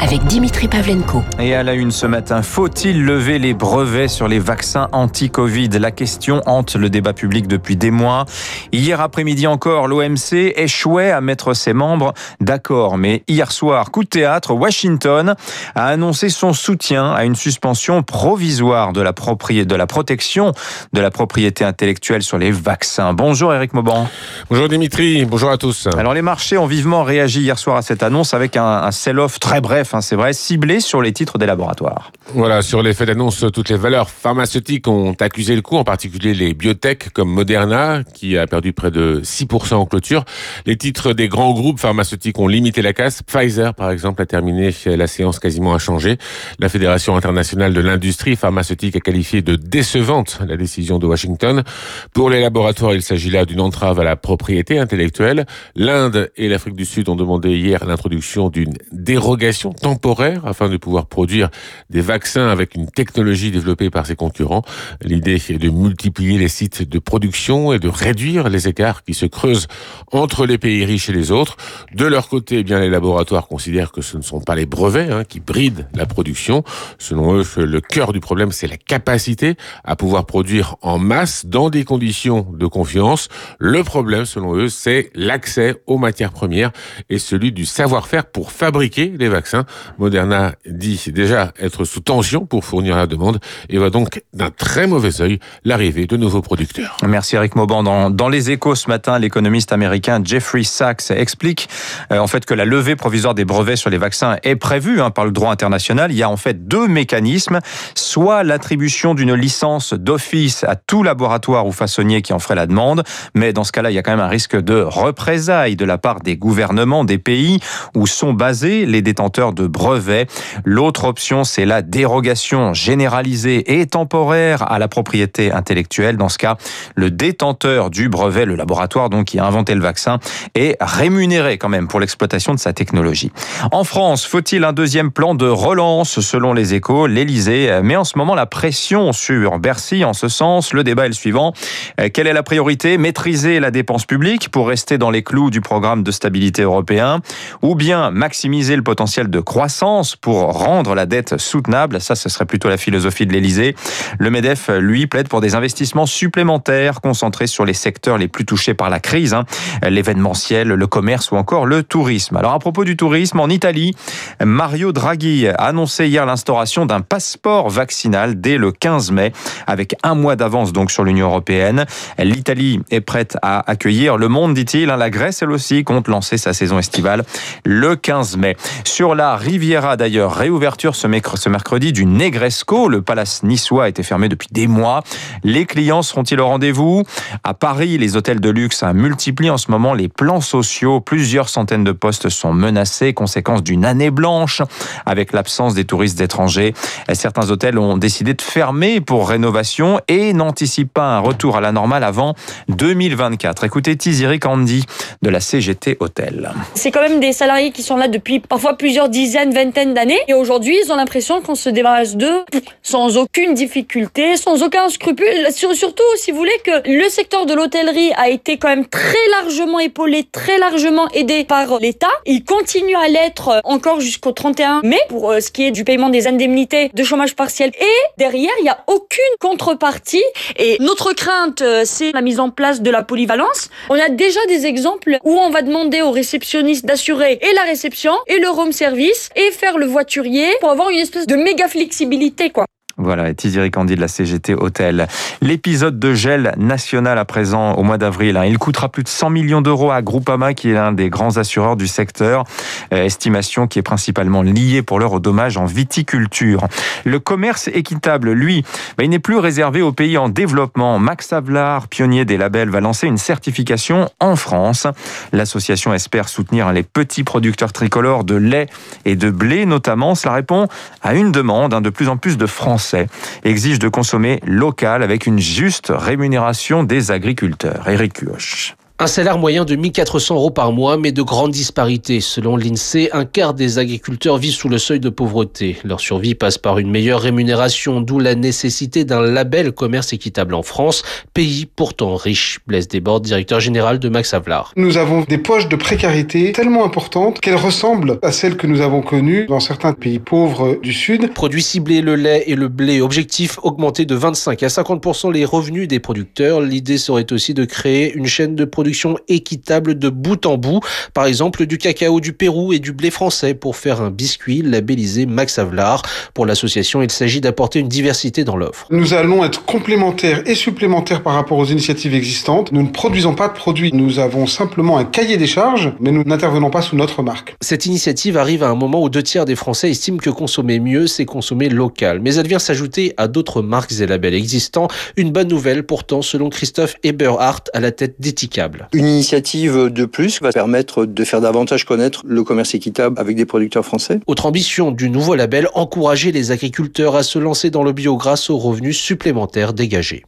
avec Dimitri Pavlenko. Et à la une ce matin, faut-il lever les brevets sur les vaccins anti-Covid? La question hante le débat public depuis des mois. Hier après-midi encore, l'OMC échouait à mettre ses membres d'accord. Mais hier soir, coup de théâtre, Washington a annoncé son soutien à une suspension provisoire de la, de la protection de la propriété intellectuelle sur les vaccins. Bonjour Eric Mauban. Bonjour Dimitri, bonjour à tous. Alors les marchés ont vivement réagi hier soir à cette annonce avec un, un sell-off très bref c'est vrai, ciblé sur les titres des laboratoires. Voilà, sur l'effet d'annonce, toutes les valeurs pharmaceutiques ont accusé le coup, en particulier les biotech comme Moderna, qui a perdu près de 6% en clôture. Les titres des grands groupes pharmaceutiques ont limité la casse. Pfizer, par exemple, a terminé la séance quasiment inchangée. La Fédération internationale de l'industrie pharmaceutique a qualifié de décevante la décision de Washington. Pour les laboratoires, il s'agit là d'une entrave à la propriété intellectuelle. L'Inde et l'Afrique du Sud ont demandé hier l'introduction d'une dérogation temporaire afin de pouvoir produire des vaccins avec une technologie développée par ses concurrents. L'idée est de multiplier les sites de production et de réduire les écarts qui se creusent entre les pays riches et les autres. De leur côté, eh bien les laboratoires considèrent que ce ne sont pas les brevets hein, qui brident la production. Selon eux, le cœur du problème, c'est la capacité à pouvoir produire en masse dans des conditions de confiance. Le problème, selon eux, c'est l'accès aux matières premières et celui du savoir-faire pour fabriquer les vaccins. Moderna dit déjà être sous tension pour fournir la demande et voit donc d'un très mauvais œil l'arrivée de nouveaux producteurs. Merci Eric Mauban. Dans, les échos ce matin, l'économiste américain Jeffrey Sachs explique euh, en fait que la levée provisoire des brevets sur les vaccins est prévue hein, par le droit international. Il y a en fait deux mécanismes, soit l'attribution d'une licence d'office à tout laboratoire ou façonnier qui en ferait la demande, mais dans ce cas-là, il y a quand même un risque de représailles de la part des gouvernements des pays où sont basés les détenteurs de brevets. L'autre option, c'est la dérogation généralisée et temporaire à la propriété intellectuelle. Dans ce cas, le détenteur du brevet, le laboratoire donc qui a inventé le vaccin, est rémunéré quand même pour l'exploitation de sa technologie. En France, faut-il un deuxième plan de relance Selon les échos, l'Elysée met en ce moment la pression sur Bercy en ce sens. Le débat est le suivant. Quelle est la priorité? Maîtriser la dépense publique pour rester dans les clous du programme de stabilité européen ou bien maximiser le potentiel de croissance pour rendre la dette soutenable. Ça, ce serait plutôt la philosophie de l'Elysée. Le MEDEF, lui, plaide pour des investissements supplémentaires concentrés sur les secteurs les plus touchés par la crise, hein. l'événementiel, le commerce ou encore le tourisme. Alors à propos du tourisme, en Italie, Mario Draghi a annoncé hier l'instauration d'un passeport vaccinal dès le 15 mai, avec un mois d'avance donc sur l'Union européenne. L'Italie est prête à accueillir le monde, dit-il. Hein. La Grèce, elle aussi, compte lancer sa saison estivale le 15 mai. Sur la Riviera d'ailleurs. Réouverture ce mercredi du Negresco. Le palace niçois a été fermé depuis des mois. Les clients seront-ils au rendez-vous? À Paris, les hôtels de luxe multiplient en ce moment les plans sociaux. Plusieurs centaines de postes sont menacés, conséquence d'une année blanche avec l'absence des touristes étrangers. Certains hôtels ont décidé de fermer pour rénovation et n'anticipent pas un retour à la normale avant 2024. Écoutez Tiziri Candy de la CGT Hôtel. C'est quand même des salariés qui sont là depuis parfois plusieurs dizaine, vingtaine d'années. Et aujourd'hui, ils ont l'impression qu'on se débarrasse d'eux sans aucune difficulté, sans aucun scrupule. Surtout, si vous voulez, que le secteur de l'hôtellerie a été quand même très largement épaulé, très largement aidé par l'État. Il continue à l'être encore jusqu'au 31 mai pour euh, ce qui est du paiement des indemnités de chômage partiel. Et derrière, il n'y a aucune contrepartie. Et notre crainte, euh, c'est la mise en place de la polyvalence. On a déjà des exemples où on va demander aux réceptionnistes d'assurer et la réception et le room service et faire le voiturier pour avoir une espèce de méga flexibilité, quoi. Voilà, et Candy de la CGT Hôtel. L'épisode de gel national à présent au mois d'avril, hein, il coûtera plus de 100 millions d'euros à Groupama, qui est l'un des grands assureurs du secteur. Euh, estimation qui est principalement liée pour l'heure au dommage en viticulture. Le commerce équitable, lui, bah, il n'est plus réservé aux pays en développement. Max Avlar, pionnier des labels, va lancer une certification en France. L'association espère soutenir les petits producteurs tricolores de lait et de blé notamment. Cela répond à une demande hein, de plus en plus de Français exige de consommer local avec une juste rémunération des agriculteurs. Eric Cuoche. Un salaire moyen de 1400 euros par mois, mais de grandes disparités. Selon l'INSEE, un quart des agriculteurs vivent sous le seuil de pauvreté. Leur survie passe par une meilleure rémunération, d'où la nécessité d'un label commerce équitable en France, pays pourtant riche. Blaise Desbordes, directeur général de Max Havelaar. Nous avons des poches de précarité tellement importantes qu'elles ressemblent à celles que nous avons connues dans certains pays pauvres du Sud. Produits ciblés, le lait et le blé. Objectif augmenter de 25 à 50% les revenus des producteurs. L'idée serait aussi de créer une chaîne de production équitable de bout en bout. Par exemple, du cacao du Pérou et du blé français pour faire un biscuit labellisé Max Havelaar. Pour l'association, il s'agit d'apporter une diversité dans l'offre. Nous allons être complémentaires et supplémentaires par rapport aux initiatives existantes. Nous ne produisons pas de produits. Nous avons simplement un cahier des charges, mais nous n'intervenons pas sous notre marque. Cette initiative arrive à un moment où deux tiers des Français estiment que consommer mieux, c'est consommer local. Mais elle vient s'ajouter à d'autres marques et labels existants. Une bonne nouvelle pourtant, selon Christophe Eberhardt, à la tête Une initiative de plus va permettre de faire davantage connaître le commerce équitable avec des producteurs français. Autre ambition du nouveau label, encourager les agriculteurs à se lancer dans le bio grâce aux revenus supplémentaires dégagés.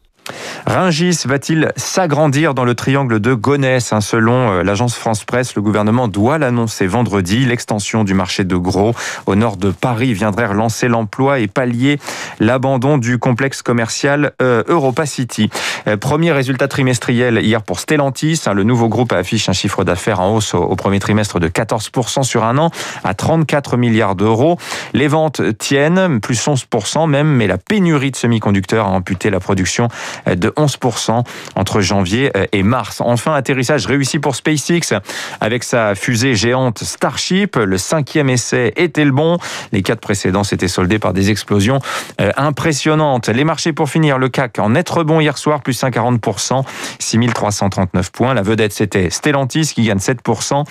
Ringis va-t-il s'agrandir dans le triangle de Gonesse hein, Selon euh, l'agence France Presse, le gouvernement doit l'annoncer vendredi. L'extension du marché de Gros au nord de Paris viendrait relancer l'emploi et pallier l'abandon du complexe commercial euh, Europa City. Euh, premier résultat trimestriel hier pour Stellantis. Hein, le nouveau groupe affiche un chiffre d'affaires en hausse au, premier trimestre de 14% sur un an à 34 milliards d'euros. Les ventes tiennent, plus 11% même, mais la pénurie de semi-conducteurs a amputé la production de 11% entre janvier euh, et mars. Enfin, atterrissage réussi pour SpaceX avec sa fusée géante Starship. Le cinquième essai était le bon? Les quatre précédents s'étaient soldés par des explosions euh, impressionnantes. Les marchés pour finir, le CAC en net rebond hier soir, plus 1,40%, 6339 points. La vedette, c'était Stellantis qui gagne 7%.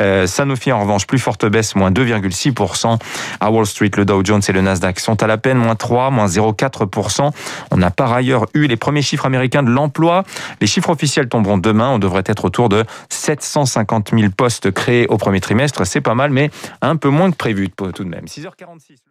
Euh, Sanofi, en revanche, plus forte baisse, moins 2,6%. À Wall Street, le Dow Jones et le Nasdaq sont à la peine, moins 3, moins 0,4%. On a par ailleurs eu les premiers chiffres américains de l'emploi. Les chiffres officiels tomberont demain. On devrait être autour de 750 000 postes créés au premier trimestre. C'est pas mal, mais un peu moins que prévu tout de même. 6h46.